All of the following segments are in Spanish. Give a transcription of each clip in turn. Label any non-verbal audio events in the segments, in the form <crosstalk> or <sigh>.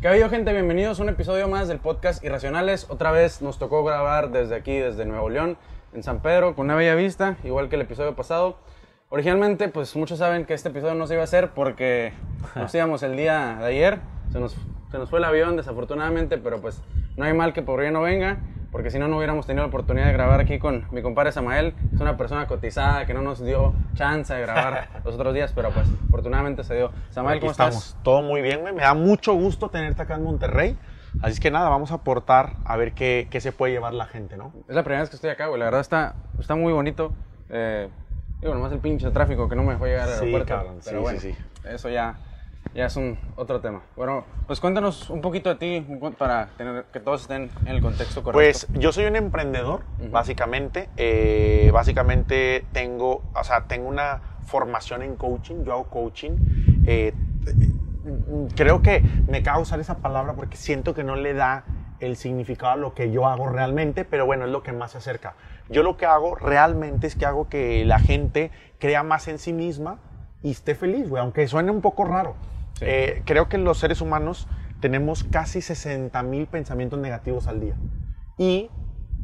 ¿Qué ha habido, gente? Bienvenidos a un episodio más del podcast Irracionales. Otra vez nos tocó grabar desde aquí, desde Nuevo León, en San Pedro, con una bella vista, igual que el episodio pasado. Originalmente, pues muchos saben que este episodio no se iba a hacer porque <laughs> nos íbamos el día de ayer. Se nos, se nos fue el avión, desafortunadamente, pero pues no hay mal que por bien no venga porque si no, no hubiéramos tenido la oportunidad de grabar aquí con mi compadre Samael. Es una persona cotizada que no nos dio chance de grabar <laughs> los otros días, pero pues afortunadamente se dio. Samael, ¿cómo estamos. estás? Todo muy bien. Me da mucho gusto tenerte acá en Monterrey. Así es que nada, vamos a aportar a ver qué, qué se puede llevar la gente, ¿no? Es la primera vez que estoy acá, güey. La verdad está, está muy bonito. Eh, digo, nomás el pinche tráfico que no me dejó llegar al Sí, aeropuerto. cabrón. Pero Sí, bueno, sí, eso ya, ya es un otro tema. Bueno, pues cuéntanos un poquito de ti para tener, que todos estén en el contexto correcto. Pues yo soy un emprendedor, básicamente. Eh, básicamente tengo, o sea, tengo una formación en coaching. Yo hago coaching. Eh, creo que me cago usar esa palabra porque siento que no le da el significado a lo que yo hago realmente, pero bueno, es lo que más se acerca. Yo lo que hago realmente es que hago que la gente crea más en sí misma y esté feliz, güey, aunque suene un poco raro. Sí. Eh, creo que los seres humanos tenemos casi 60 mil pensamientos negativos al día. Y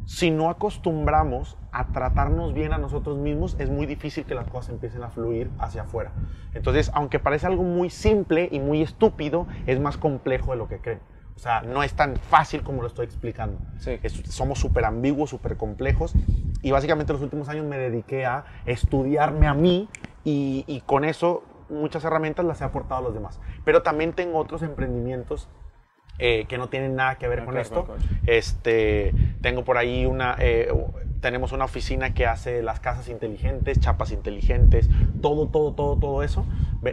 si no acostumbramos a tratarnos bien a nosotros mismos, es muy difícil que las cosas empiecen a fluir hacia afuera. Entonces, aunque parece algo muy simple y muy estúpido, es más complejo de lo que creen. O sea, no es tan fácil como lo estoy explicando. Sí. Es- somos súper ambiguos, súper complejos. Y básicamente los últimos años me dediqué a estudiarme a mí y, y con eso muchas herramientas las he aportado a los demás. Pero también tengo otros emprendimientos eh, que no tienen nada que ver Nada con esto. Este, tengo por ahí una, eh, tenemos una oficina que hace las casas inteligentes, chapas inteligentes, todo, todo, todo, todo eso.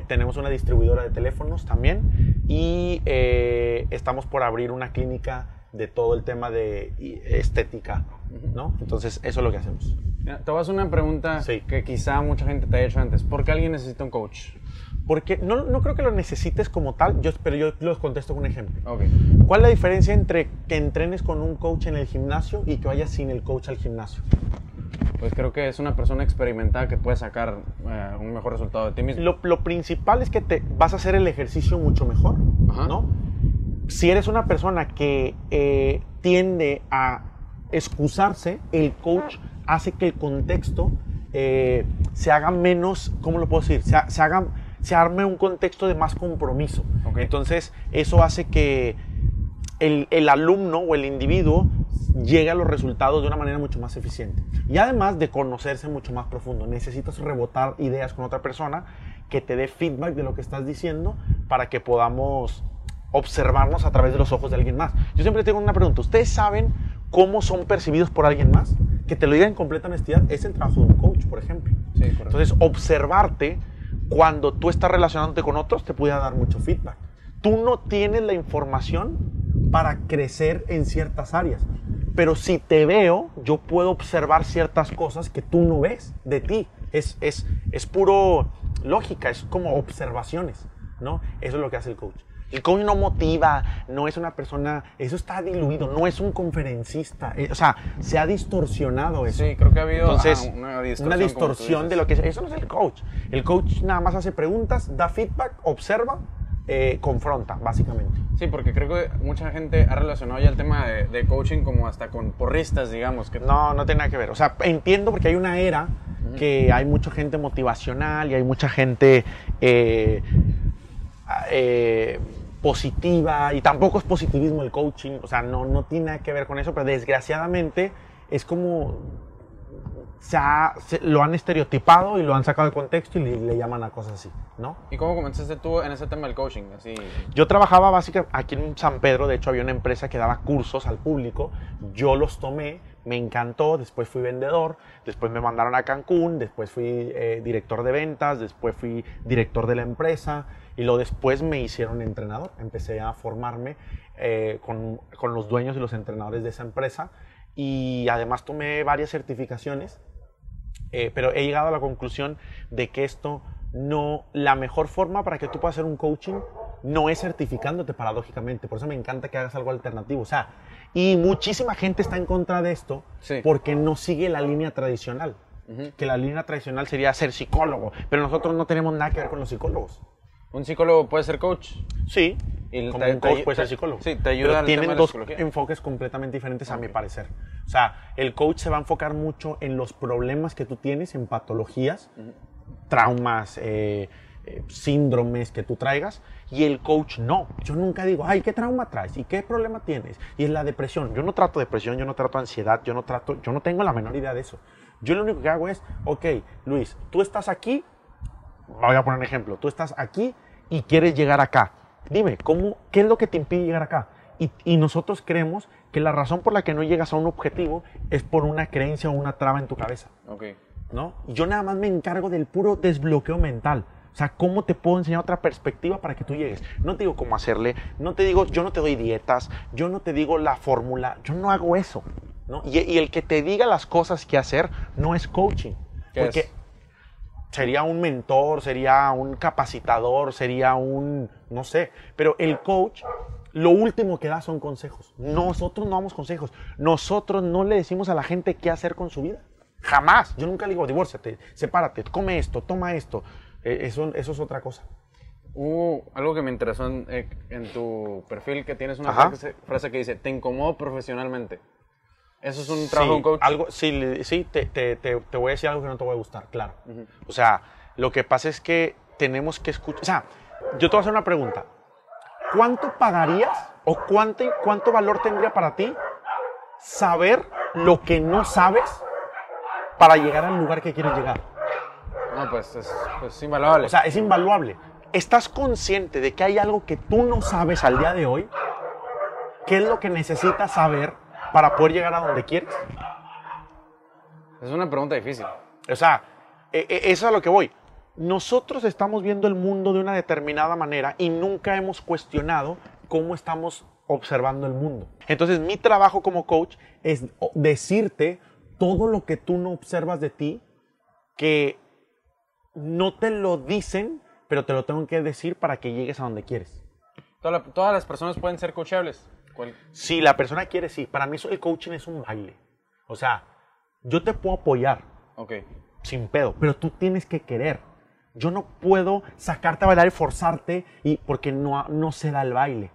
Tenemos una distribuidora de teléfonos también y eh, estamos por abrir una clínica de todo el tema de estética, ¿no? Entonces, eso es lo que hacemos. Mira, te voy a hacer una pregunta Sí. que quizá mucha gente te haya hecho antes. ¿Por qué alguien necesita un coach? Porque no, no creo que lo necesites como tal, yo, pero yo los contesto con un ejemplo. ¿Cuál es la diferencia entre que entrenes con un coach en el gimnasio y que vayas sin el coach al gimnasio? Pues creo que es una persona experimentada que puede sacar eh, un mejor resultado de ti mismo. Lo, lo principal es que te vas a hacer el ejercicio mucho mejor, Ajá. ¿no? Si eres una persona que eh, tiende a excusarse, el coach hace que el contexto eh, se haga menos, ¿cómo lo puedo decir? Se, ha- se haga, se arme un contexto de más compromiso. Ok. Entonces, eso hace que el, el alumno o el individuo llegue a los resultados de una manera mucho más eficiente. Y además de conocerse mucho más profundo, necesitas rebotar ideas con otra persona que te dé feedback de lo que estás diciendo para que podamos observarnos a través de los ojos de alguien más. Yo siempre tengo una pregunta, ¿ustedes saben cómo son percibidos por alguien más? Que te lo diga en completa honestidad, es el trabajo de un coach, por ejemplo. Sí, correcto. Entonces, observarte cuando tú estás relacionándote con otros te puede dar mucho feedback. Tú no tienes la información para crecer en ciertas áreas, pero si te veo, yo puedo observar ciertas cosas que tú no ves de ti. Es, es, es puro lógica, es como observaciones, ¿no? Eso es lo que hace el coach. El coach no motiva, no es una persona, eso está diluido, no es un conferencista, eh, o sea, se ha distorsionado eso. Sí, creo que ha habido Entonces, una una distorsión, distorsión, como tú de lo que es. Eso no es el coach. El coach nada más hace preguntas, da feedback, observa, eh, confronta, básicamente. Sí, porque creo que mucha gente ha relacionado ya el tema de, de coaching como hasta con porristas, digamos. Que No, no tiene nada que ver. O sea, entiendo porque hay una era que hay mucha gente motivacional y hay mucha gente eh, eh, positiva y tampoco es positivismo el coaching. O sea, no, no tiene nada que ver con eso, pero desgraciadamente es como se ha- se- lo han estereotipado y lo han sacado de contexto y le, le llaman a cosas así, ¿no? ¿Y cómo comenzaste tú en ese tema del coaching? Así, Yo trabajaba básicamente aquí en San Pedro, de hecho había una empresa que daba cursos al público, yo los tomé, me encantó, después fui vendedor, después me mandaron a Cancún, después fui eh, director de ventas, después fui director de la empresa y luego después me hicieron entrenador, empecé a formarme eh, con, con los dueños y los entrenadores de esa empresa y además tomé varias certificaciones eh, pero he llegado a la conclusión de que esto no, la mejor forma para que tú puedas hacer un coaching no es certificándote paradójicamente. Por eso me encanta que hagas algo alternativo. O sea, y muchísima gente está en contra de esto Sí. porque no sigue la línea tradicional. Que la línea tradicional sería ser psicólogo, pero nosotros no tenemos nada que ver con los psicólogos. ¿Un psicólogo puede ser coach? Sí, Y como te- un coach te- puede ser psicólogo. sí, te ayuda Pero al tienen tema de la dos enfoques completamente diferentes a mi parecer. O sea, el coach se va a enfocar mucho en los problemas que tú tienes, en patologías, traumas, eh, eh, síndromes que tú traigas, y el coach no. Yo nunca digo, ay, ¿qué trauma traes? ¿Y qué problema tienes? Y es la depresión. Yo no trato depresión, yo no trato ansiedad, yo no trato, yo no tengo la menor idea de eso. Yo lo único que hago es, ok, Luis, tú estás aquí, voy a poner un ejemplo, tú estás aquí y quieres llegar acá. Dime, ¿cómo, ¿qué es lo que te impide llegar acá? Y, y nosotros creemos que la razón por la que no llegas a un objetivo es por una creencia o una traba en tu cabeza. Ok. ¿no? Yo nada más me encargo del puro desbloqueo mental. O sea, ¿cómo te puedo enseñar otra perspectiva para que tú llegues? No te digo cómo hacerle, no te digo, yo no te doy dietas, yo no te digo la fórmula, yo no hago eso, ¿no? Y, y el que te diga las cosas que hacer no es coaching. ¿Qué porque es? Sería un mentor, sería un capacitador, sería un, no sé, pero el coach lo último que da son consejos. Nosotros no damos consejos. Nosotros no le decimos a la gente qué hacer con su vida. Jamás. Yo nunca le digo, divórciate, sepárate, come esto, toma esto. Eh, eso, eso es otra cosa. Uh, algo que me interesó en, eh, en tu perfil, que tienes una frase que dice, te incomodo profesionalmente. ¿Eso es un trabajo Sí, de un coach? Algo, sí, sí te, te- te- te voy a decir algo que no te va a gustar, claro. O sea, lo que pasa es que tenemos que escuchar. O sea, yo te voy a hacer una pregunta. ¿Cuánto pagarías o cuánto, cuánto valor tendría para ti saber lo que no sabes para llegar al lugar que quieres llegar? No, pues es pues, invaluable. O sea, es invaluable. ¿Estás consciente de que hay algo que tú no sabes al día de hoy? ¿Qué es lo que necesitas saber para poder llegar a donde quieres? es una pregunta difícil. O sea, e- e- eso es a lo que voy. Nosotros estamos viendo el mundo de una determinada manera y nunca hemos cuestionado cómo estamos observando el mundo. Entonces, mi trabajo como coach es decirte todo lo que tú no observas de ti, que no te lo dicen, pero te lo tengo que decir para que llegues a donde quieres. Todas las personas pueden ser coachables. Si la persona quiere, sí. Para mí eso, el coaching es un baile. O sea, yo te puedo apoyar, Ok. sin pedo, pero tú tienes que querer. Yo no puedo sacarte a bailar y forzarte y porque no, no se da el baile.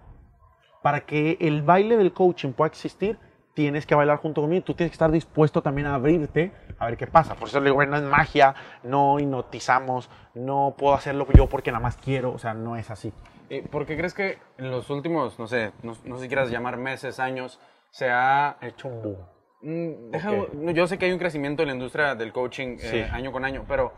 Para que el baile del coaching pueda existir, tienes que bailar junto conmigo. Tú tienes que estar dispuesto también a abrirte a ver qué pasa. Por eso le digo, bueno, no es magia, no hipnotizamos, no puedo hacerlo yo porque nada más quiero. O sea, no es así. ¿Y ¿Por qué crees que en los últimos, no sé, no, no sé si quieras llamar meses, años, se ha... He hecho un boom. Mm, deja- Ok. no, Yo sé que hay un crecimiento en la industria del coaching eh, Sí. año con año, pero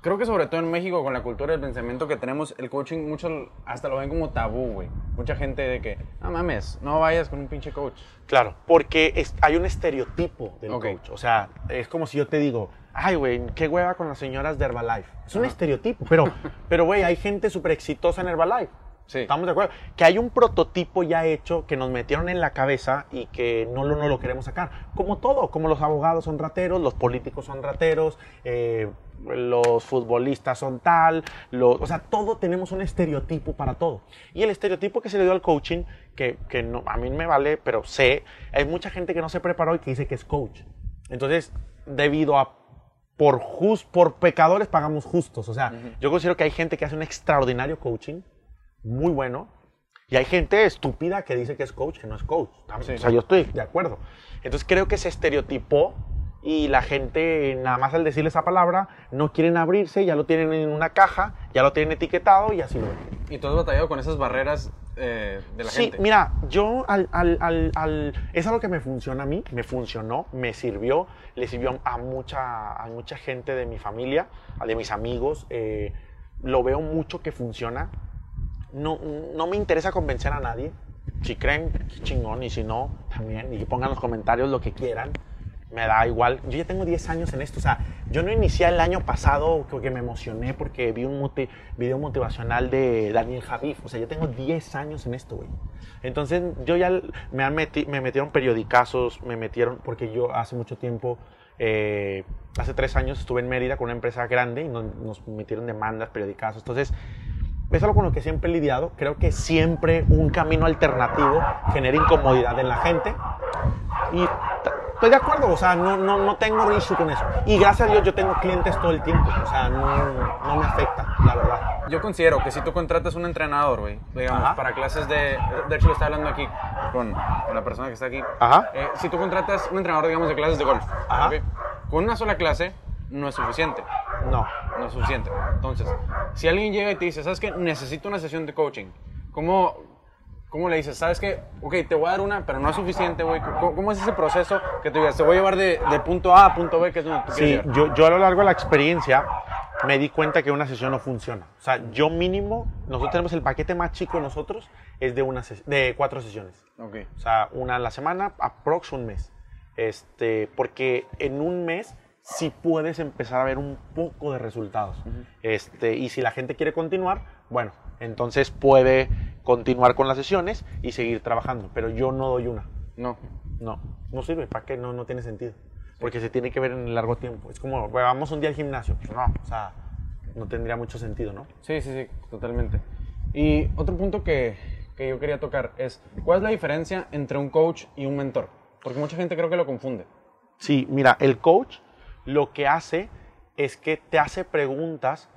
creo que sobre todo en México, con la cultura del pensamiento que tenemos, el coaching muchos hasta lo ven como tabú, güey. Mucha gente de que, no mames, no vayas con un pinche coach. Claro, porque es- hay un estereotipo del Ok. coach. O sea, es como si yo te digo, ay, güey, qué hueva con las señoras de Herbalife. Es un estereotipo, pero, <laughs> pero, güey, hay gente súper exitosa en Herbalife. Sí. Estamos de acuerdo. Que hay un prototipo ya hecho que nos metieron en la cabeza y que no lo, no lo queremos sacar. Como todo, como los abogados son rateros, los políticos son rateros, eh, los futbolistas son tal, los, o sea, todo tenemos un estereotipo para todo. Y el estereotipo que se le dio al coaching, que, que no, a mí me vale, pero sé, hay mucha gente que no se preparó y que dice que es coach. Entonces, debido a por, jus, por pecadores pagamos justos. O sea, yo considero que hay gente que hace un extraordinario coaching, muy bueno, y hay gente estúpida que dice que es coach, que no es coach. Sí. O sea, yo estoy de acuerdo. Entonces creo que se estereotipó y la gente, nada más al decirle esa palabra, no quieren abrirse, ya lo tienen en una caja, ya lo tienen etiquetado y así lo ven. ¿Y tú has batallado con esas barreras eh, de la Sí, gente? mira, yo al, al, al, al- es algo que me funciona a mí, me funcionó, me sirvió, le sirvió a mucha, a mucha gente de mi familia, a de mis amigos, eh, lo veo mucho que funciona. No, no me interesa convencer a nadie. Si creen, qué chingón, y si no, también, y pongan en los comentarios lo que quieran. Me da igual. Yo ya tengo 10 años en esto. O sea, yo no inicié el año pasado porque me emocioné porque vi un video motivacional de Daniel Javif. O sea, yo tengo 10 años en esto, güey. Entonces, yo ya me, han meti- me metieron periodicazos, me metieron, porque yo hace mucho tiempo, eh, hace tres años estuve en Mérida con una empresa grande y nos, nos metieron demandas, periodicazos. Entonces, es algo con lo que siempre he lidiado. Creo que siempre un camino alternativo genera incomodidad en la gente. Y estoy de acuerdo, o sea, no, no, no tengo issue con eso. Y gracias a Dios yo tengo clientes todo el tiempo, o sea, no, no me afecta, la verdad. Yo considero que si tú contratas un entrenador, güey, digamos, Ajá. para clases de... De hecho, lo estaba hablando aquí con, con la persona que está aquí. Ajá. Eh, si tú contratas un entrenador, digamos, de clases de golf, Ajá. con una sola clase no es suficiente. No. No es suficiente. Entonces, si alguien llega y te dice, ¿sabes qué? Necesito una sesión de coaching. ¿Cómo, cómo le dices? ¿Sabes qué? Ok, te voy a dar una, pero no es suficiente, güey. ¿Cómo, cómo es ese proceso que te digas, te voy a llevar de, de punto A a punto B, que es donde tú Sí, llegar? yo, yo a lo largo de la experiencia me di cuenta que una sesión no funciona. O sea, yo mínimo, nosotros tenemos el paquete más chico de nosotros, es de, una de cuatro sesiones. Ok. O sea, una a la semana, aprox un mes. Este, porque en un mes sí puedes empezar a ver un poco de resultados. este, y si la gente quiere continuar, bueno, entonces puede continuar con las sesiones y seguir trabajando. Pero yo no doy una. No. No, no sirve. ¿Para qué? No, no tiene sentido. Porque se tiene que ver en el largo tiempo. Es como, "Bueno, vamos un día al gimnasio. Pues no, o sea, no tendría mucho sentido, ¿no? Sí, sí, sí, totalmente. Y otro punto que, que yo quería tocar es, ¿cuál es la diferencia entre un coach y un mentor? Porque mucha gente creo que lo confunde. Sí, mira, el coach lo que hace es que te hace preguntas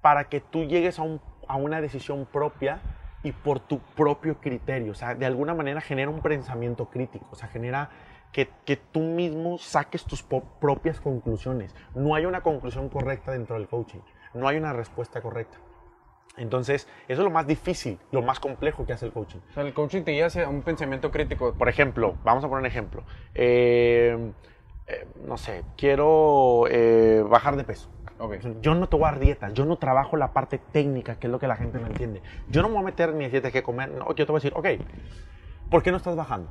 para que tú llegues a, un- a una decisión propia y por tu propio criterio. O sea, de alguna manera genera un pensamiento crítico. O sea, genera que, que tú mismo saques tus propias conclusiones. No hay una conclusión correcta dentro del coaching. No hay una respuesta correcta. Entonces, eso es lo más difícil, lo más complejo que hace el coaching. O sea, el coaching te guía hacia un pensamiento crítico. Por ejemplo, vamos a poner un ejemplo. Eh, eh, no sé, quiero eh, bajar de peso. Yo no te voy a dar dieta, yo no trabajo la parte técnica, que es lo que la gente no entiende. Yo no me voy a meter ni dieta que comer. No, yo te voy a decir, ok, ¿por qué no estás bajando?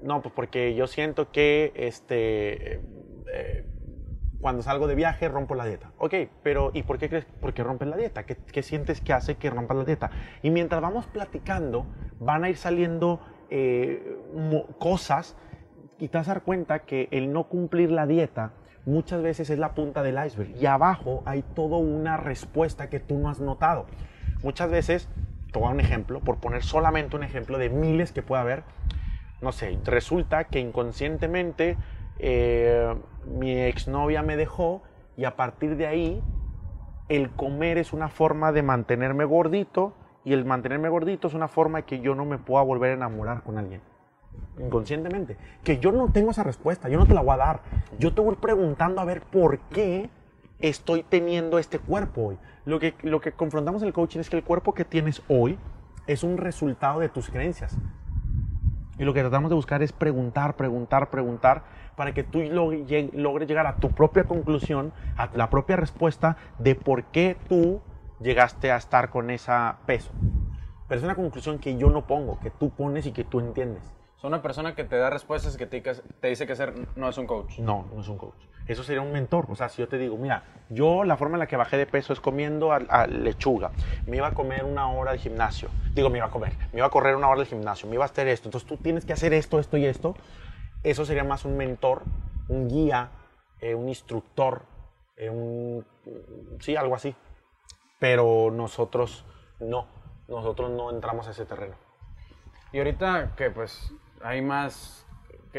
No, pues porque yo siento que este, eh, eh, cuando salgo de viaje rompo la dieta. Ok, pero ¿y por qué crees? Porque rompes la dieta. ¿Qué, qué sientes que hace que rompas la dieta? Y mientras vamos platicando, van a ir saliendo cosas y dar cuenta que el no cumplir la dieta muchas veces es la punta del iceberg y abajo hay toda una respuesta que tú no has notado. Muchas veces, te voy a un ejemplo, por poner solamente un ejemplo de miles que puede haber, no sé, resulta que inconscientemente eh, mi exnovia me dejó y a partir de ahí el comer es una forma de mantenerme gordito y el mantenerme gordito es una forma de que yo no me pueda volver a enamorar con alguien. Inconscientemente. Que yo no tengo esa respuesta, yo no te la voy a dar. Yo te voy preguntando a ver por qué estoy teniendo este cuerpo hoy. Lo que, lo que confrontamos en el coaching es que el cuerpo que tienes hoy es un resultado de tus creencias. Y lo que tratamos de buscar es preguntar, preguntar, preguntar, para que tú logres llegar a tu propia conclusión, a la propia respuesta de por qué tú llegaste a estar con ese peso. Pero es una conclusión que yo no pongo, que tú pones y que tú entiendes. O sea, una persona que te da respuestas que te, te dice que hacer no es un coach. No, no es un coach. Eso sería un mentor. O sea, si yo te digo, mira, yo la forma en la que bajé de peso es comiendo a, a lechuga. Me iba a comer una hora al gimnasio. Digo, me iba a comer. Me iba a correr una hora al gimnasio. Me iba a hacer esto. Entonces tú tienes que hacer esto, esto y esto. Eso sería más un mentor, un guía, eh, un instructor, eh, un... Sí, algo así. Pero nosotros no. Nosotros no entramos a ese terreno. Y ahorita que pues hay más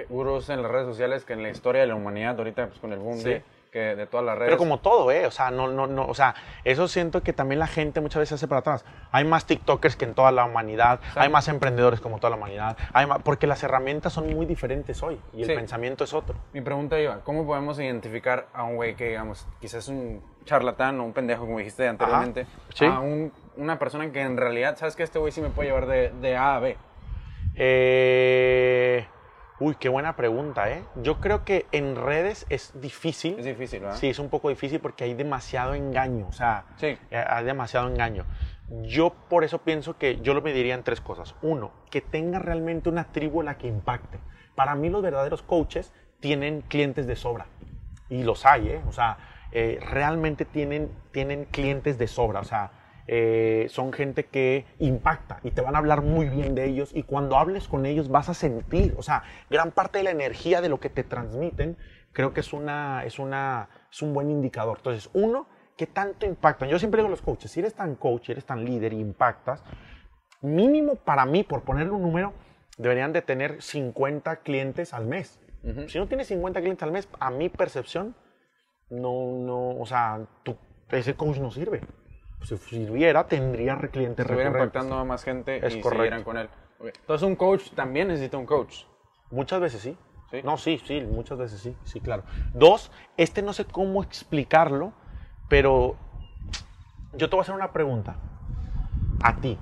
gurús en las redes sociales que en la historia de la humanidad, ahorita pues con el boom Sí. de, que de todas las redes. Pero como todo, ¿eh? O sea, no, no, no, o sea, eso siento que también la gente muchas veces hace para atrás. Hay más TikTokers que en toda la humanidad, hay más emprendedores como toda la humanidad, hay más- porque las herramientas son muy diferentes hoy y el Sí. pensamiento es otro. Mi pregunta iba, ¿cómo podemos identificar a un güey que, digamos, quizás es un charlatán o un pendejo, como dijiste anteriormente, sí. a un- una persona que en realidad, ¿sabes que Este güey sí me puede llevar de, de A a B. Eh, uy, qué buena pregunta, ¿eh? Yo creo que en redes es difícil. Es difícil, ¿verdad? Sí, es un poco difícil porque hay demasiado engaño, o sea, Sí. eh, hay demasiado engaño. Yo por eso pienso que yo lo mediría en tres cosas. Uno, que tenga realmente una tribu la que impacte. Para mí los verdaderos coaches tienen clientes de sobra. Y los hay, ¿eh? O sea, eh, realmente tienen, tienen clientes de sobra. O sea, eh, son gente que impacta y te van a hablar muy bien de ellos. Y cuando hables con ellos vas a sentir, o sea, gran parte de la energía de lo que te transmiten, creo que es, una, es, una, es un buen indicador. Entonces, uno, ¿qué tanto impactan? Yo siempre digo a los coaches, si eres tan coach, eres tan líder y impactas, mínimo para mí, por ponerle un número, deberían de tener 50 clientes al mes. Si no tienes 50 clientes al mes, a mi percepción, no, no, o sea, tu, ese coach no sirve. Si sirviera, tendría clientes Estuviera impactando a más gente Es y correcto. siguieran con él. Ok. Entonces un coach también necesita un coach. Muchas veces sí. ¿Sí? No, sí, sí, muchas veces sí, sí, claro. Dos, este no sé cómo explicarlo, pero yo te voy a hacer una pregunta. A ti.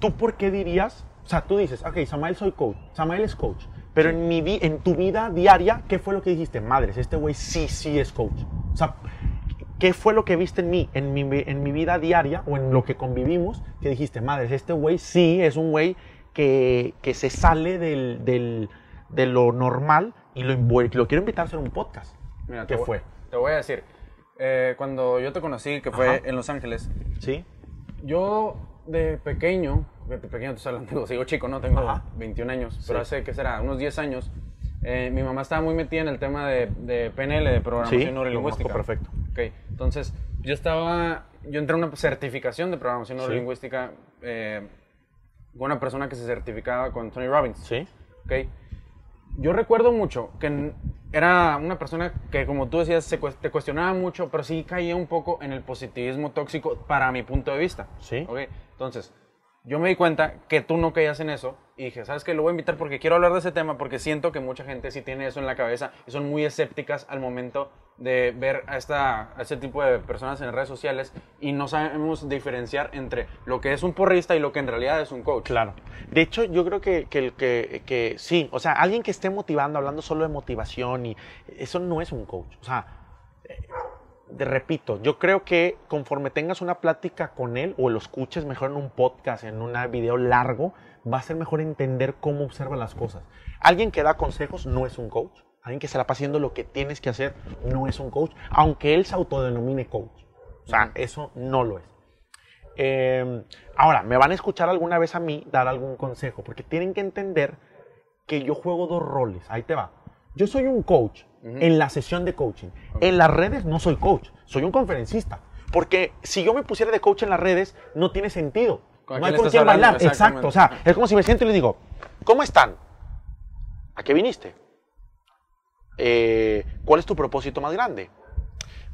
¿Tú por qué dirías? O sea, tú dices, ok, Samael soy coach, Samael es coach, pero en, mi en tu vida diaria, ¿qué fue lo que dijiste? Madres, este güey sí, sí es coach. O sea, ¿qué fue lo que viste en mí, en mi, en mi vida diaria o en lo que convivimos, que dijiste, madres, este güey sí es un güey que, que se sale del, del- de lo normal y lo, lo quiero invitar a hacer un podcast? Mira, ¿Qué te voy- fue? Te voy a decir. eh, cuando yo te conocí, que fue Ajá. en Los Ángeles, ¿Sí? yo de pequeño, de pequeño, hablando, <laughs> digo, sigo chico, ¿no? Tengo Ajá. 21 años, pero Sí. hace, ¿qué será? Unos 10 años. Eh, mi mamá estaba muy metida en el tema de, de PNL, de programación Sí, neurolingüística. perfecto. Ok, entonces yo estaba, yo entré a una certificación de programación Sí. neurolingüística eh, con una persona que se certificaba con Tony Robbins. ¿Sí? ¿ok? Yo recuerdo mucho que era una persona que, como tú decías, se te cuestionaba mucho, pero sí caía un poco en el positivismo tóxico para mi punto de vista. Sí. ¿ok? Entonces, yo me di cuenta que tú no caías en eso y dije, ¿sabes qué? Lo voy a invitar porque quiero hablar de ese tema porque siento que mucha gente sí tiene eso en la cabeza y son muy escépticas al momento de ver a, esta, a este tipo de personas en redes sociales y no sabemos diferenciar entre lo que es un porrista y lo que en realidad es un coach. Claro. De hecho, yo creo que, que, que, que sí, o sea, alguien que esté motivando, hablando solo de motivación, y eso no es un coach. O sea, te repito, yo creo que conforme tengas una plática con él o lo escuches mejor en un podcast, en un video largo, va a ser mejor entender cómo observa las cosas. Alguien que da consejos no es un coach. Alguien que se la pasa haciendo lo que tienes que hacer no es un coach, aunque él se autodenomine coach. O sea, eso no lo es. Eh, ahora, me van a escuchar alguna vez a mí dar algún consejo, porque tienen que entender que yo juego dos roles. Ahí te va. Yo soy un coach en la sesión de coaching. En las redes no soy coach, soy un conferencista. Porque si yo me pusiera de coach en las redes, no tiene sentido. ¿Con no hay con quién bailar. Exacto. O sea, es como si me siento y les digo, ¿cómo están? ¿A qué viniste? Eh, ¿Cuál es tu propósito más grande?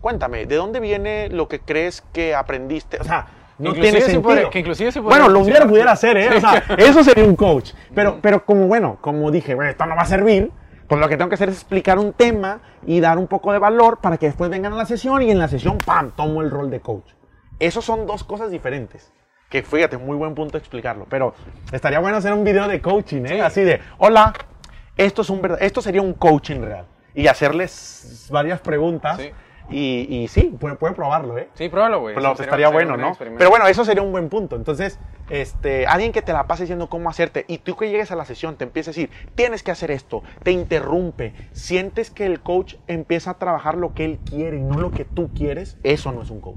Cuéntame, ¿de dónde viene lo que crees que aprendiste? O sea, no Inclusive tiene sentido. podría- que inclusive sí podría bueno, lo hubiera pudiera hacer, ¿eh? O sea, eso sería un coach. Pero, pero como, bueno, como dije, bueno, esto no va a servir, pues lo que tengo que hacer es explicar un tema y dar un poco de valor para que después vengan a la sesión y en la sesión, ¡pam!, tomo el rol de coach. Esos son dos cosas diferentes. Que fíjate, muy buen punto explicarlo. Pero estaría bueno hacer un video de coaching, ¿eh? Sí. Así de, hola, esto, es un verdad- esto sería un coaching real. Y hacerles varias preguntas. Sí. Y, y sí, puede, puede probarlo, ¿eh? Sí, pruébalo, güey. Pero estaría bueno, ¿no? Pero bueno, eso sería un buen punto. Entonces, este, alguien que te la pase diciendo cómo hacerte y tú que llegues a la sesión te empieza a decir, tienes que hacer esto, te interrumpe, sientes que el coach empieza a trabajar lo que él quiere y no lo que tú quieres, eso no es un coach.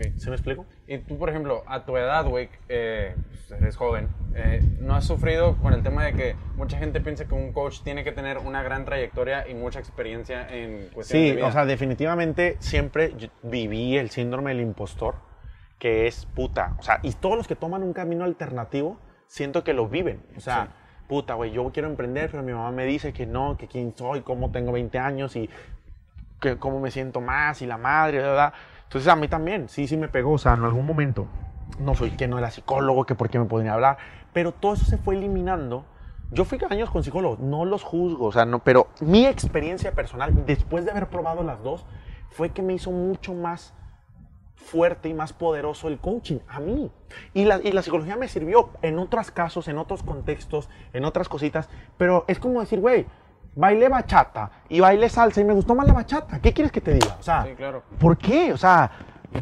Ok. ¿Se me explico? Y tú, por ejemplo, a tu edad, güey, eh, pues, eres joven, eh, ¿no has sufrido con el tema de que mucha gente piensa que un coach tiene que tener una gran trayectoria y mucha experiencia en cuestiones de Sí, vida? o sea, definitivamente siempre viví el síndrome del impostor, que es puta. O sea, y todos los que toman un camino alternativo, siento que lo viven. O sea, Sí. puta, güey, yo quiero emprender, pero mi mamá me dice que no, que quién soy, cómo tengo 20 años y que cómo me siento más y la madre, ¿verdad? Entonces a mí también, sí, sí me pegó, o sea, en algún momento. No soy que no era psicólogo, que por qué me podría hablar, pero todo eso se fue eliminando. Yo fui años con psicólogos, no los juzgo, o sea, no, pero mi experiencia personal, después de haber probado las dos, fue que me hizo mucho más fuerte y más poderoso el coaching a mí. Y la, y la psicología me sirvió en otros casos, en otros contextos, en otras cositas, pero es como decir, güey, bailé bachata y bailé salsa y me gustó más la bachata. ¿Qué quieres que te diga? O sea, Sí, claro. ¿por qué? O sea,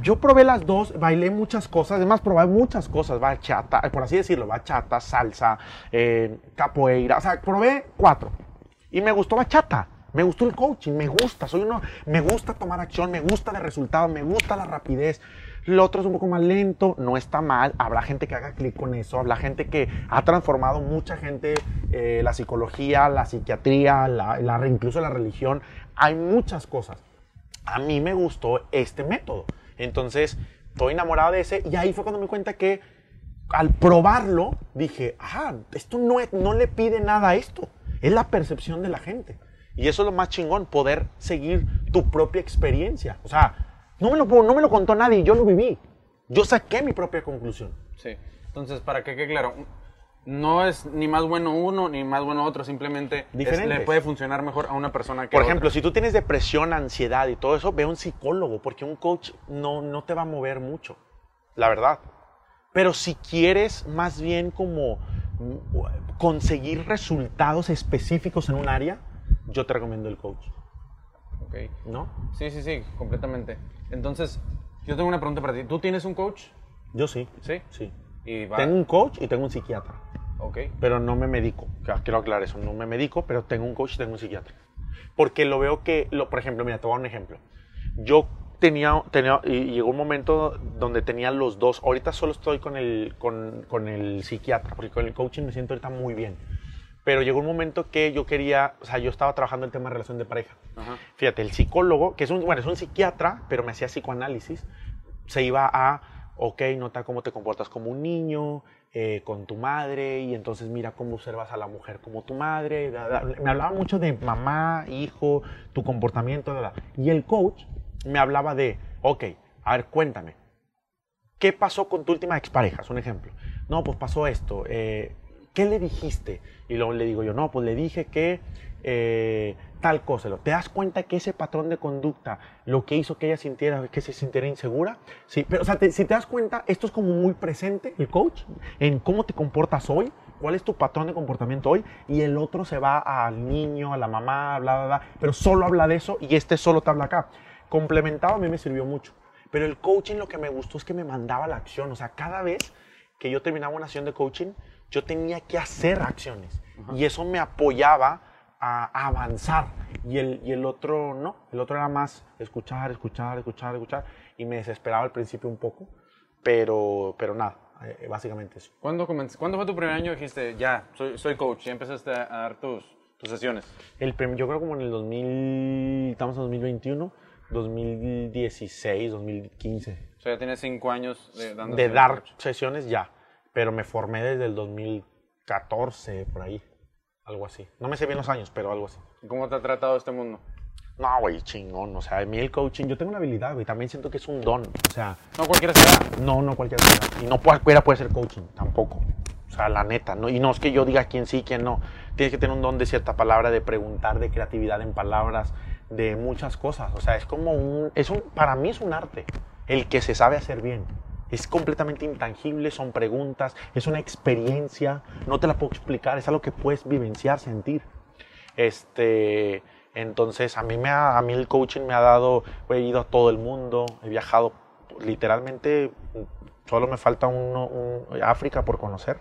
yo probé las dos, bailé muchas cosas, además probé muchas cosas, bachata, eh, por así decirlo, bachata, salsa, eh, capoeira, o sea, probé cuatro. Y me gustó bachata, me gustó el coaching, me gusta, soy uno, me gusta tomar acción, me gusta el resultado, me gusta la rapidez. Lo otro es un poco más lento, no está mal, habrá gente que haga clic con eso, habrá gente que ha transformado mucha gente, eh, la psicología, la psiquiatría, la, incluso la religión, hay muchas cosas a mí me gustó este método. Entonces, estoy enamorado de ese y ahí fue cuando me di cuenta que al probarlo dije, ah, esto no, es- no le pide nada a esto. es la percepción de la gente. Y eso es lo más chingón, poder seguir tu propia experiencia. O sea, no me lo, no me lo contó nadie, yo lo viví. Yo saqué mi propia conclusión. Sí. Entonces, para que quede claro, no es ni más bueno uno ni más bueno otro, simplemente es- le puede funcionar mejor a una persona que Por otra. ejemplo, si tú tienes depresión, ansiedad y todo eso, ve a un psicólogo, porque un coach no, no te va a mover mucho, la verdad. Pero si quieres más bien como mm, conseguir resultados específicos en un área, yo te recomiendo el coach, Ok. ¿no? Sí, sí, sí, completamente. Entonces, yo tengo una pregunta para ti. ¿Tú tienes un coach? Yo sí, Sí. sí. Y va. Tengo un coach y tengo un psiquiatra, Ok. pero no me medico. Quiero aclarar eso, no me medico, pero tengo un coach y tengo un psiquiatra. Porque lo veo que, lo, por ejemplo, mira, te voy a dar un ejemplo. Yo tenía, tenía y llegó un momento donde tenía los dos. Ahorita solo estoy con el, con, con el psiquiatra, porque con el coaching me siento ahorita muy bien. Pero llegó un momento que yo quería, o sea, yo estaba trabajando el tema de relación de pareja. Ajá. Fíjate, el psicólogo, que es un, bueno, es un psiquiatra, pero me hacía psicoanálisis, se iba a, ok, nota cómo te comportas como un niño, eh, con tu madre, y entonces mira cómo observas a la mujer como tu madre. da, da. Me hablaba mucho de mamá, hijo, tu comportamiento, da, da. y el coach me hablaba de, ok, a ver, cuéntame, ¿qué pasó con tu última expareja? Es un ejemplo. No, pues pasó esto. eh, ¿Qué le dijiste? Y luego le digo yo, no, pues le dije que eh, tal cosa. ¿Te das cuenta que ese patrón de conducta lo que hizo que ella sintiera, que se sintiera insegura? Sí, pero o sea, te- si te das cuenta, esto es como muy presente, el coach, en cómo te comportas hoy, cuál es tu patrón de comportamiento hoy, y el otro se va al niño, a la mamá, bla, bla, bla, pero solo habla de eso y este solo te habla acá. Complementado a mí me sirvió mucho. Pero el coaching lo que me gustó es que me mandaba la acción. O sea, cada vez que yo terminaba una sesión de coaching, yo tenía que hacer acciones. Y eso me apoyaba a, avanzar. Y el, y el otro no. El otro era más escuchar, escuchar, escuchar, escuchar. Y me desesperaba al principio un poco. Pero, pero nada, eh, básicamente eso. ¿Cuándo, ¿Cuándo fue tu primer año? Dijiste, ya, soy, soy coach, ya empezaste a dar tus, tus sesiones. El yo creo como en el 2000, estamos en 2021, 2016, 2015. O sea, ya tienes cinco años de, dando de dar coach. sesiones ya, pero me formé desde el 2014, por ahí, algo así. No me sé bien los años, pero algo así. ¿Y ¿Cómo te ha tratado este mundo? No, güey, chingón, o sea, a mí el coaching, yo tengo una habilidad, güey, también siento que es un don, o sea, No cualquiera se da. no, no cualquiera, se da. y no cualquiera puede ser coaching, tampoco. O sea, la neta, ¿no? Y no es que yo diga quién sí, quién no. Tienes que tener un don de cierta palabra, de preguntar, de creatividad en palabras, de muchas cosas. O sea, es como un, es un, para mí es un arte, el que se sabe hacer bien. Es completamente intangible, son preguntas, es una experiencia, no te la puedo explicar, es algo que puedes vivenciar, sentir. Este, entonces a mí, me ha- a mí el coaching me ha dado, he ido a todo el mundo, he viajado literalmente, solo me falta uno, un- África por conocer,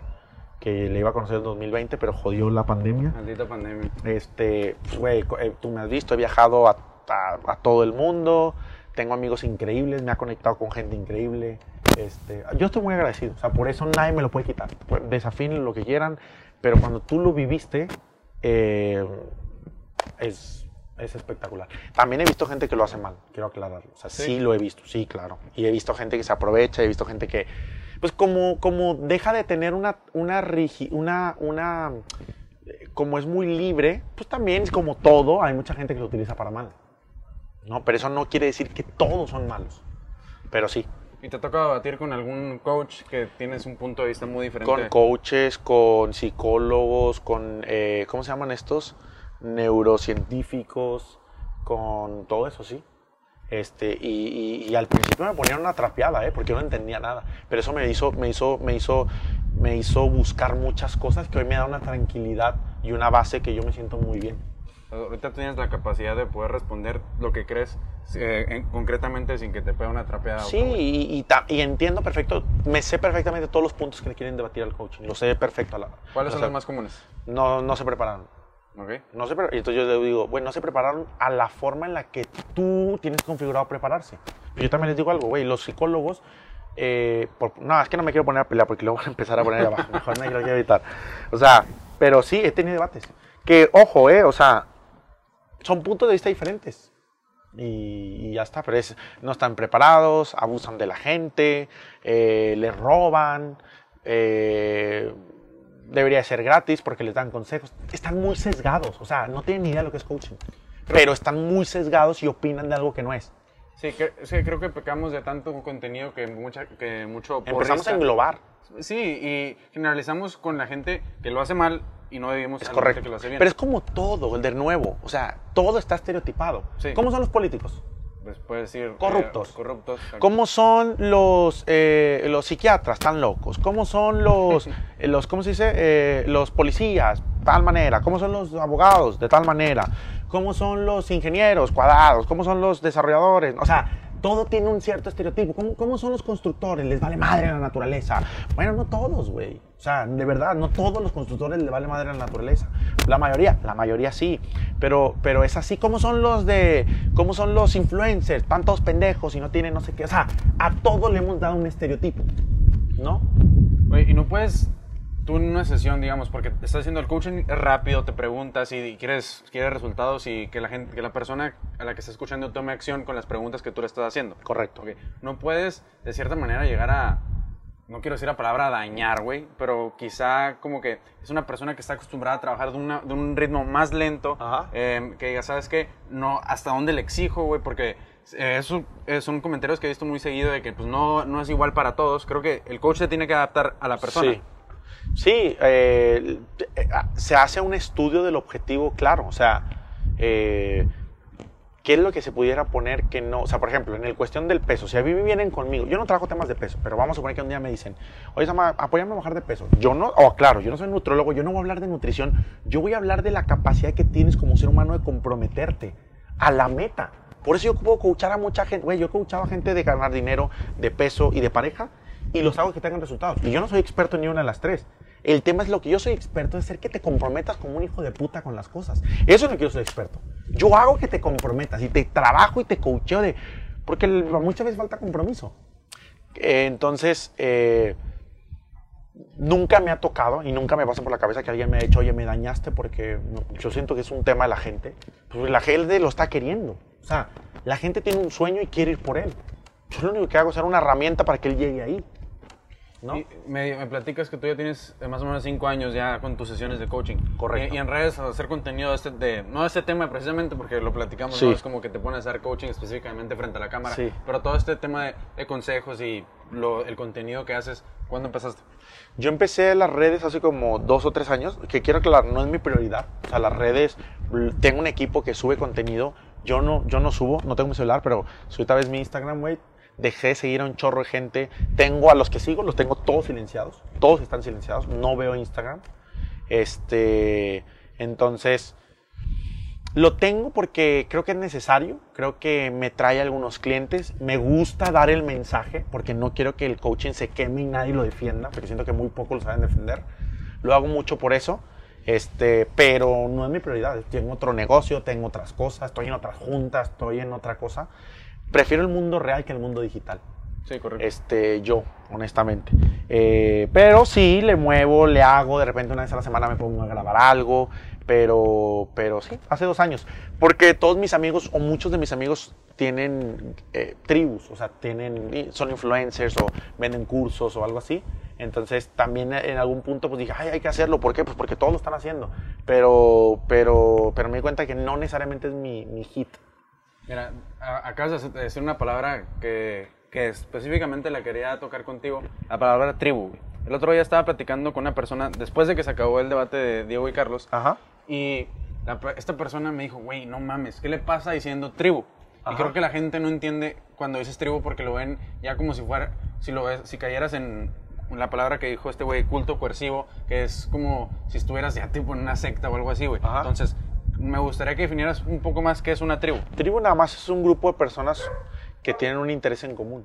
que le iba a conocer en 2020, pero jodió la pandemia. Maldita pandemia. Este, güey, eh, tú me has visto, he viajado a, a- a todo el mundo, tengo amigos increíbles, me ha conectado con gente increíble. Este, yo estoy muy agradecido, o sea, por eso nadie me lo puede quitar. Desafíen lo que quieran, pero cuando tú lo viviste, eh, es, es espectacular. También he visto gente que lo hace mal, quiero aclararlo. O sea, sí. Sí. lo he visto, sí, claro. Y he visto gente que se aprovecha, he visto gente que, pues como, como deja de tener una, una, rigi- una, una, eh, como es muy libre, pues también es como todo, hay mucha gente que lo utiliza para mal. ¿no? Pero eso no quiere decir que todos son malos. Pero sí, ¿Y te toca debatir con algún coach que tienes un punto de vista muy diferente? con coaches, con psicólogos, con, eh, ¿cómo se llaman estos? Neurocientíficos, con todo eso, sí. Este, y, y- y al principio me ponían una trapeada, ¿eh? porque yo no entendía nada. Pero eso me hizo, me hizo, me hizo, me hizo buscar muchas cosas que hoy me da una tranquilidad y una base que yo me siento muy bien. Ahorita tienes la capacidad de poder responder lo que crees eh, en- concretamente sin que te pegue una trapeada. Sí, y, y y entiendo perfecto, me sé perfectamente todos los puntos que le quieren debatir al coaching. Lo sé perfecto. a la- ¿Cuáles son sea, los más comunes? No, no se prepararon. ¿Ok? No se y entonces yo le digo, bueno, no se prepararon a la forma en la que tú tienes configurado prepararse. Yo también les digo algo, güey, los psicólogos, eh, por- no, es que no me quiero poner a pelear porque luego van a empezar a poner abajo, mejor me quiero evitar. O sea, pero sí, he tenido debates. Que, ojo, eh, o sea, son puntos de vista diferentes. Y, y ya está, pero es- no están preparados, abusan de la gente, eh, les roban, eh, debería ser gratis porque les dan consejos. Están muy sesgados, o sea, no tienen ni idea de lo que es coaching. Pero están muy sesgados y opinan de algo que no es. Sí, que, sí, creo que pecamos de tanto contenido que, mucha, que mucho Empezamos a englobar. Sí, y generalizamos con la gente que lo hace mal y no debemos Es a la gente correcto. que lo hace bien. Pero es como todo, de nuevo. O sea, todo está estereotipado. Sí. ¿Cómo son los políticos? Pues puede decir... Corruptos. eh, corruptos. ¿Cómo son los, eh, los psiquiatras tan locos? ¿Cómo son los, <laughs> eh, los ¿cómo se dice? Eh, los policías, tal manera. ¿Cómo son los abogados, de tal manera? ¿Cómo son los ingenieros, cuadrados? ¿Cómo son los desarrolladores? O sea, todo tiene un cierto estereotipo. ¿Cómo, cómo son los constructores? ¿Les vale madre la naturaleza? Bueno, no todos, güey. O sea, de verdad, no todos los constructores les vale madre la naturaleza. La mayoría, la mayoría sí. Pero, pero es así como son los de, cómo son los influencers, están todos pendejos y no tienen no sé qué. O sea, a todos le hemos dado un estereotipo, ¿no? Oye, y no puedes, tú en una sesión, digamos, porque estás haciendo el coaching rápido, te preguntas y quieres, quieres resultados y que la gente, que la persona a la que está escuchando tome acción con las preguntas que tú le estás haciendo. Correcto. No puedes, de cierta manera, llegar a, no quiero decir la palabra dañar, güey, pero quizá como que es una persona que está acostumbrada a trabajar de, una- de un ritmo más lento, Ajá. eh, que ya sabes que no, hasta dónde le exijo, güey, porque eh, eso eh, son comentarios que he visto muy seguido de que pues no, no es igual para todos. Creo que el coach se tiene que adaptar a la persona. Sí. Sí, eh, se hace un estudio del objetivo claro. O sea, eh, ¿qué es lo que se pudiera poner que no? O sea, por ejemplo, en el cuestión del peso, si a mí me vienen conmigo, yo no trabajo temas de peso, pero vamos a suponer que un día me dicen, oye, Sama, apóyame a bajar de peso. Yo no, o claro, yo no soy nutriólogo, yo no voy a hablar de nutrición, yo voy a hablar de la capacidad que tienes como ser humano de comprometerte a la meta. Por eso yo puedo coachar a mucha gente, güey, yo he coachado a gente de ganar dinero, de peso y de pareja, y los hago que tengan resultados. Y yo no soy experto en ni una de las tres. El tema es lo que yo soy experto es ser que te comprometas como un hijo de puta con las cosas. Eso es lo que yo soy experto. Yo hago que te comprometas y te trabajo y te coacheo de... Porque muchas veces falta compromiso. Entonces, eh, nunca me ha tocado y nunca me pasa por la cabeza que alguien me ha dicho, oye, me dañaste porque yo siento que es un tema de la gente. Pues la gente lo está queriendo. O sea, la gente tiene un sueño y quiere ir por él. Yo lo único que hago es ser una herramienta para que él llegue ahí. ¿No? Y me, me platicas que tú ya tienes eh, más o menos cinco años ya con tus sesiones de coaching. Correcto. Y, y en redes hacer contenido de este, de, no de este tema precisamente porque lo platicamos, Sí. ¿no? es como que te pones a hacer coaching específicamente frente a la cámara. Sí. Pero todo este tema de, de consejos y lo- el contenido que haces, ¿cuándo empezaste? Yo empecé las redes hace como dos o tres años, que quiero aclarar, no es mi prioridad. O sea, las redes, tengo un equipo que sube contenido. Yo no, yo no subo, no tengo mi celular, pero subí tal vez mi Instagram, güey. Dejé de seguir a un chorro de gente. Tengo a los que sigo, los tengo todos silenciados. Todos están silenciados. No veo Instagram. Este, entonces, lo tengo porque creo que es necesario, creo que me trae algunos clientes, me gusta dar el mensaje porque no quiero que el coaching se queme y nadie lo defienda, porque siento que muy pocos lo saben defender. Lo hago mucho por eso, este, pero no es mi prioridad. Tengo otro negocio, tengo otras cosas, estoy en otras juntas, estoy en otra cosa. Prefiero el mundo real que el mundo digital Sí, correcto. este, yo, honestamente. Eh, pero sí, le muevo, le hago, de repente una vez a la semana me pongo a grabar algo, pero, pero sí, hace dos años. Porque todos mis amigos, o muchos de mis amigos, tienen eh, tribus, o sea, tienen, son influencers o venden cursos o algo así. Entonces también en algún punto pues dije, ay, hay que hacerlo. ¿Por qué? Pues porque todos lo están haciendo. Pero, pero, pero me di cuenta que no necesariamente es mi, mi hit. Mira, acabas de decir una palabra que, que específicamente la quería tocar contigo, la palabra tribu. El otro día estaba platicando con una persona, después de que se acabó el debate de Diego y Carlos, Ajá. y la esta persona me dijo, güey, no mames, ¿qué le pasa diciendo tribu? Y Ajá. creo que la gente no entiende cuando dices tribu porque lo ven ya como si fuera, si lo ves, si cayeras en la palabra que dijo este güey, culto coercivo, que es como si estuvieras ya tipo en una secta o algo así, güey. Entonces, me gustaría que definieras un poco más qué es una tribu. Tribu nada más es un grupo de personas que tienen un interés en común.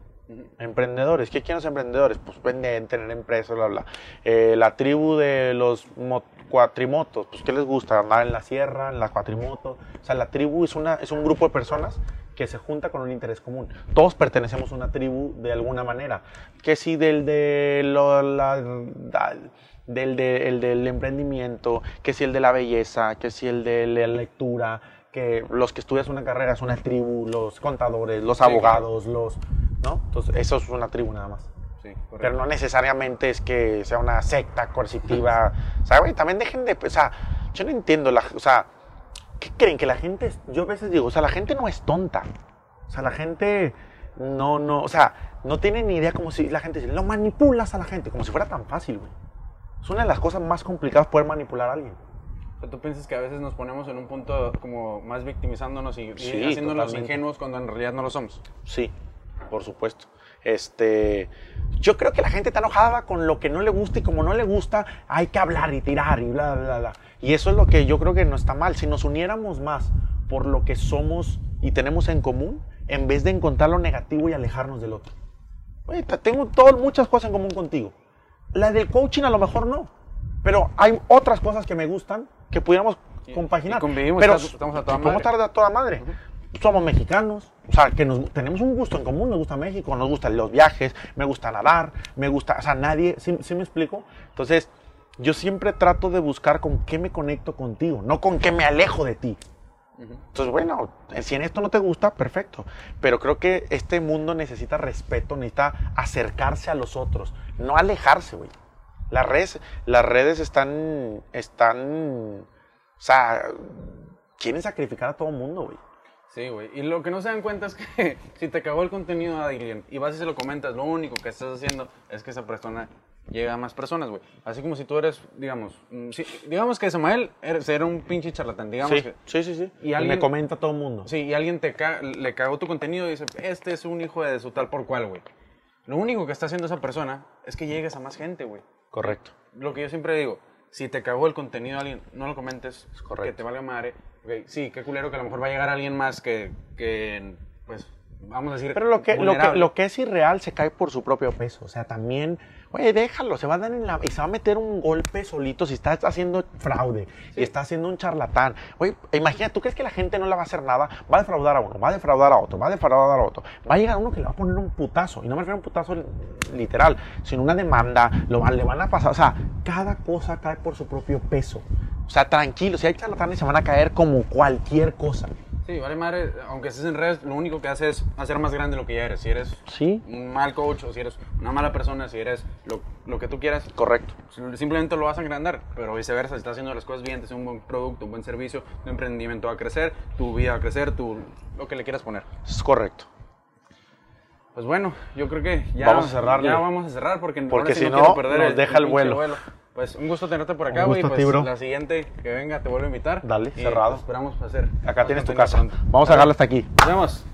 Emprendedores. ¿Qué quieren los emprendedores? Pues vender, tener empresas, bla, bla. Eh, la tribu de los mo- cuatrimotos, pues ¿qué les gusta? Andar en la sierra, en la cuatrimoto. O sea, la tribu es, una, es un grupo de personas que se junta con un interés común. Todos pertenecemos a una tribu de alguna manera. Que si del de lo- la- da- del, de- el del emprendimiento, que si el de la belleza, que si el de la lectura, que los que estudias una carrera es una tribu, los contadores, los abogados, los... ¿No? Entonces, eso es una tribu nada más. Sí. Pero no necesariamente es que sea una secta coercitiva. güey, también dejen de. O sea, yo no entiendo. La, o sea, ¿qué creen? Que la gente. Yo a veces digo, o sea, la gente no es tonta. O sea, la gente no, no. O sea, no tiene ni idea como si la gente dice, lo manipulas a la gente, como si fuera tan fácil, güey. Es una de las cosas más complicadas poder manipular a alguien. ¿Tú piensas que a veces nos ponemos en un punto como más victimizándonos y, y Sí, haciéndonos totalmente. ingenuos cuando en realidad no lo somos? Sí, por supuesto. Este, yo creo que la gente está enojada con lo que no le gusta y como no le gusta, hay que hablar y tirar y bla, bla, bla. Y eso es lo que yo creo que no está mal. Si nos uniéramos más por lo que somos y tenemos en común, en vez de encontrar lo negativo y alejarnos del otro. Oye, te- tengo todo, muchas cosas en común contigo. La del coaching a lo mejor no, pero hay otras cosas que me gustan que pudiéramos compaginar. pero estamos a toda madre. estar a toda madre. Somos mexicanos, o sea, que nos- tenemos un gusto en común, nos gusta México, nos gustan los viajes, me gusta nadar, me gusta, o sea, nadie, ¿sí, sí me explico? Entonces, yo siempre trato de buscar con qué me conecto contigo, no con qué me alejo de ti. Entonces, bueno, si en esto no te gusta, perfecto. Pero creo que este mundo necesita respeto, necesita acercarse a los otros, no alejarse, güey. Las redes, las redes están, están, o sea, quieren sacrificar a todo el mundo, güey. Sí, güey. Y lo que no se dan cuenta es que <laughs> si te cagó el contenido de alguien y vas y se lo comentas, lo único que estás haciendo es que esa persona llega a más personas, güey. Así como si tú eres, digamos, mm, sí, digamos que Samael era un pinche charlatán, digamos Sí, que... sí, sí, sí. Y Y, alguien- me comenta todo el mundo. Sí, y alguien te ca- le cagó tu contenido y dice, este es un hijo de su tal por cual, güey. Lo único que está haciendo esa persona es que llegues a más gente, güey. Correcto. Lo que yo siempre digo, si te cagó el contenido de alguien, no lo comentes, correcto. que te valga madre. Ok, sí, qué culero que a lo mejor va a llegar alguien más que, que pues, vamos a decir, Pero lo que, lo, que, lo que es irreal se cae por su propio peso. O sea, también, oye, déjalo, se va a dar en la. Y se va a meter un golpe solito si está haciendo fraude y está haciendo un charlatán. Oye, imagina, ¿tú crees que la gente no le va a hacer nada? Va a defraudar a uno, va a defraudar a otro, va a defraudar a otro. Va a llegar uno que le va a poner un putazo. Y no me refiero a un putazo literal, sino una demanda, lo, le van a pasar. O sea, cada cosa cae por su propio peso. O sea, tranquilo, si hay charlatanes se van a caer como cualquier cosa. Sí, vale madre, aunque estés en redes, lo único que hace es hacer más grande lo que ya eres. Si eres Sí, un mal coach o si eres una mala persona, si eres lo, lo que tú quieras, correcto. simplemente lo vas a agrandar. Pero viceversa, si estás haciendo las cosas bien, te haces un buen producto, un buen servicio, tu emprendimiento va a crecer, tu vida va a crecer, tu, lo que le quieras poner. Es correcto. Pues bueno, yo creo que ya Vamos a cerrarle. Ya vamos a cerrar porque, Porque ahora sí si quiero no, perder nos deja el vuelo. Pues un gusto tenerte por acá, güey. Pues la siguiente que venga te vuelvo a invitar. Dale, cerrado. Esperamos hacer. Acá tienes tu casa. pronto. Vamos a dejarla hasta aquí. Nos vemos.